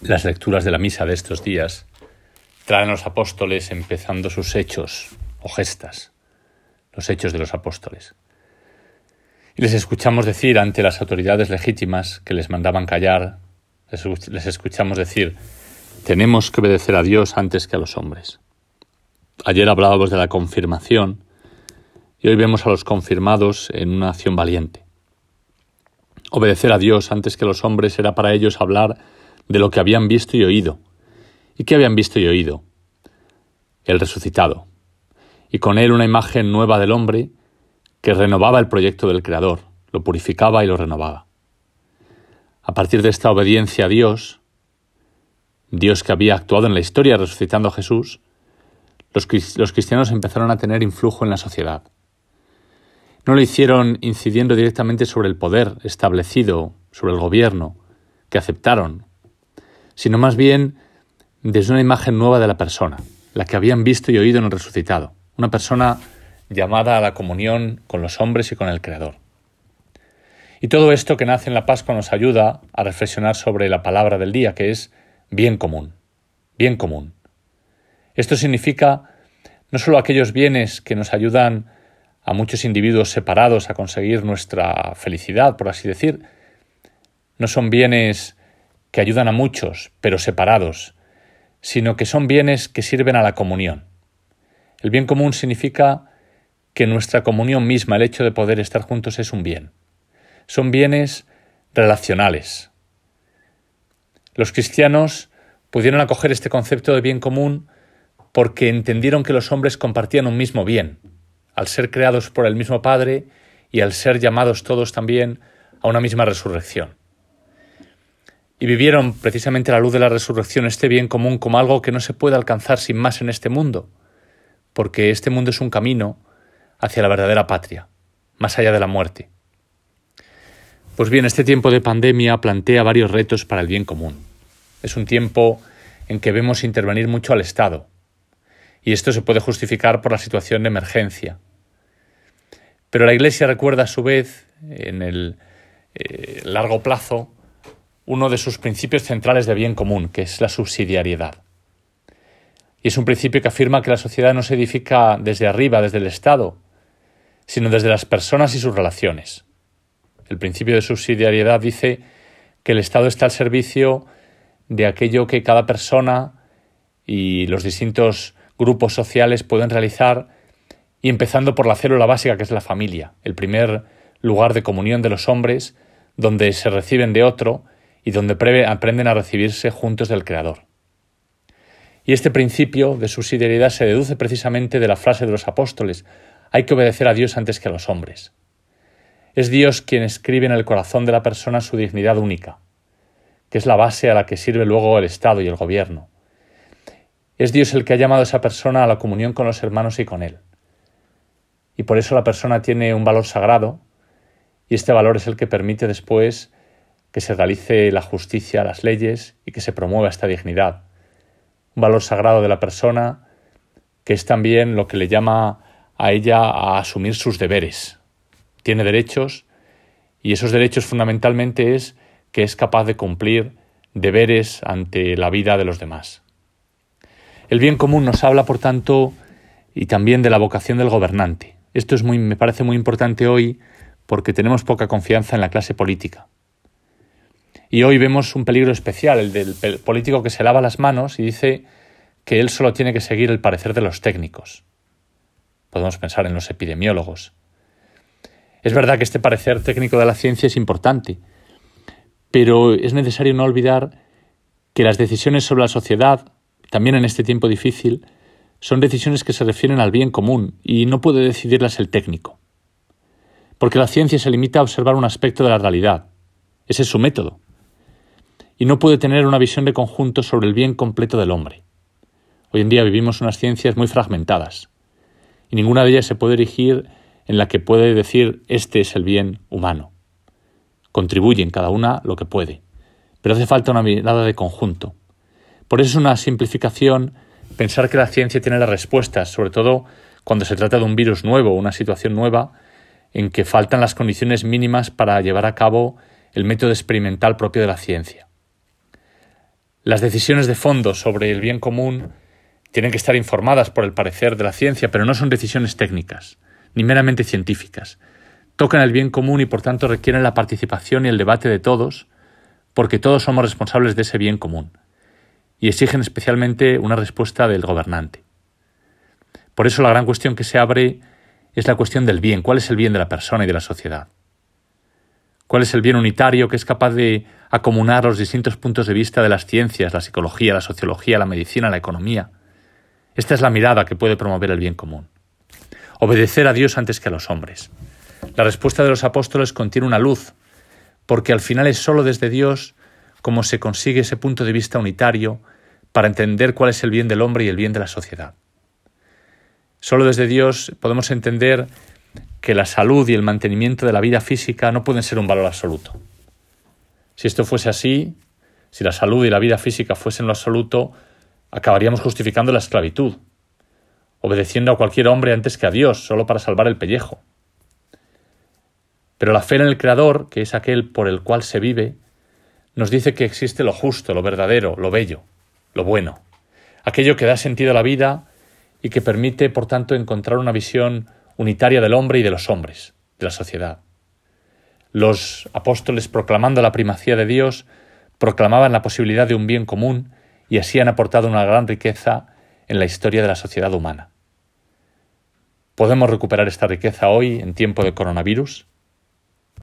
Las lecturas de la misa de estos días traen a los apóstoles empezando sus hechos o gestas, los hechos de los apóstoles. Y les escuchamos decir ante las autoridades legítimas que les mandaban callar, les escuchamos decir, tenemos que obedecer a Dios antes que a los hombres. Ayer hablábamos de la confirmación y hoy vemos a los confirmados en una acción valiente. Obedecer a Dios antes que a los hombres era para ellos hablar de lo que habían visto y oído. ¿Y qué habían visto y oído? El resucitado. Y con él una imagen nueva del hombre que renovaba el proyecto del Creador, lo purificaba y lo renovaba. A partir de esta obediencia a Dios, Dios que había actuado en la historia resucitando a Jesús, los, los cristianos empezaron a tener influjo en la sociedad. No lo hicieron incidiendo directamente sobre el poder establecido, sobre el gobierno, que aceptaron, sino más bien desde una imagen nueva de la persona, la que habían visto y oído en el resucitado, una persona llamada a la comunión con los hombres y con el Creador. Y todo esto que nace en la Pascua nos ayuda a reflexionar sobre la palabra del día, que es bien común, bien común. Esto significa no solo aquellos bienes que nos ayudan a muchos individuos separados a conseguir nuestra felicidad, por así decir, no son bienes que ayudan a muchos, pero separados, sino que son bienes que sirven a la comunión. El bien común significa que nuestra comunión misma, el hecho de poder estar juntos, es un bien. Son bienes relacionales. Los cristianos pudieron acoger este concepto de bien común porque entendieron que los hombres compartían un mismo bien, al ser creados por el mismo Padre y al ser llamados todos también a una misma resurrección y vivieron precisamente a la luz de la resurrección este bien común como algo que no se puede alcanzar sin más en este mundo, porque este mundo es un camino hacia la verdadera patria, más allá de la muerte. Pues bien, este tiempo de pandemia plantea varios retos para el bien común. Es un tiempo en que vemos intervenir mucho al Estado, y esto se puede justificar por la situación de emergencia. Pero la Iglesia recuerda a su vez, en el eh, largo plazo, uno de sus principios centrales de bien común, que es la subsidiariedad. Y es un principio que afirma que la sociedad no se edifica desde arriba, desde el Estado, sino desde las personas y sus relaciones. El principio de subsidiariedad dice que el Estado está al servicio de aquello que cada persona y los distintos grupos sociales pueden realizar, y empezando por la célula básica que es la familia, el primer lugar de comunión de los hombres, donde se reciben de otro y donde aprenden a recibirse juntos del Creador. Y este principio de subsidiariedad se deduce precisamente de la frase de los apóstoles, hay que obedecer a Dios antes que a los hombres. Es Dios quien escribe en el corazón de la persona su dignidad única, que es la base a la que sirve luego el Estado y el gobierno. Es Dios el que ha llamado a esa persona a la comunión con los hermanos y con Él. Y por eso la persona tiene un valor sagrado, y este valor es el que permite después que se realice la justicia, las leyes y que se promueva esta dignidad. Un valor sagrado de la persona que es también lo que le llama a ella a asumir sus deberes. Tiene derechos y esos derechos fundamentalmente es que es capaz de cumplir deberes ante la vida de los demás. El bien común nos habla, por tanto, y también de la vocación del gobernante. Esto es muy, me parece muy importante hoy porque tenemos poca confianza en la clase política. Y hoy vemos un peligro especial, el del político que se lava las manos y dice que él solo tiene que seguir el parecer de los técnicos. Podemos pensar en los epidemiólogos. Es verdad que este parecer técnico de la ciencia es importante, pero es necesario no olvidar que las decisiones sobre la sociedad, también en este tiempo difícil, son decisiones que se refieren al bien común y no puede decidirlas el técnico. Porque la ciencia se limita a observar un aspecto de la realidad. Ese es su método y no puede tener una visión de conjunto sobre el bien completo del hombre. Hoy en día vivimos unas ciencias muy fragmentadas, y ninguna de ellas se puede erigir en la que puede decir este es el bien humano. Contribuyen cada una lo que puede, pero hace falta una mirada de conjunto. Por eso es una simplificación pensar que la ciencia tiene las respuestas, sobre todo cuando se trata de un virus nuevo, una situación nueva, en que faltan las condiciones mínimas para llevar a cabo el método experimental propio de la ciencia. Las decisiones de fondo sobre el bien común tienen que estar informadas por el parecer de la ciencia, pero no son decisiones técnicas, ni meramente científicas. Tocan el bien común y por tanto requieren la participación y el debate de todos, porque todos somos responsables de ese bien común, y exigen especialmente una respuesta del gobernante. Por eso la gran cuestión que se abre es la cuestión del bien. ¿Cuál es el bien de la persona y de la sociedad? ¿Cuál es el bien unitario que es capaz de acomunar los distintos puntos de vista de las ciencias, la psicología, la sociología, la medicina, la economía? Esta es la mirada que puede promover el bien común. Obedecer a Dios antes que a los hombres. La respuesta de los apóstoles contiene una luz, porque al final es sólo desde Dios como se consigue ese punto de vista unitario para entender cuál es el bien del hombre y el bien de la sociedad. Solo desde Dios podemos entender que la salud y el mantenimiento de la vida física no pueden ser un valor absoluto. Si esto fuese así, si la salud y la vida física fuesen lo absoluto, acabaríamos justificando la esclavitud, obedeciendo a cualquier hombre antes que a Dios, solo para salvar el pellejo. Pero la fe en el Creador, que es aquel por el cual se vive, nos dice que existe lo justo, lo verdadero, lo bello, lo bueno, aquello que da sentido a la vida y que permite, por tanto, encontrar una visión unitaria del hombre y de los hombres, de la sociedad. Los apóstoles, proclamando la primacía de Dios, proclamaban la posibilidad de un bien común y así han aportado una gran riqueza en la historia de la sociedad humana. ¿Podemos recuperar esta riqueza hoy en tiempo de coronavirus?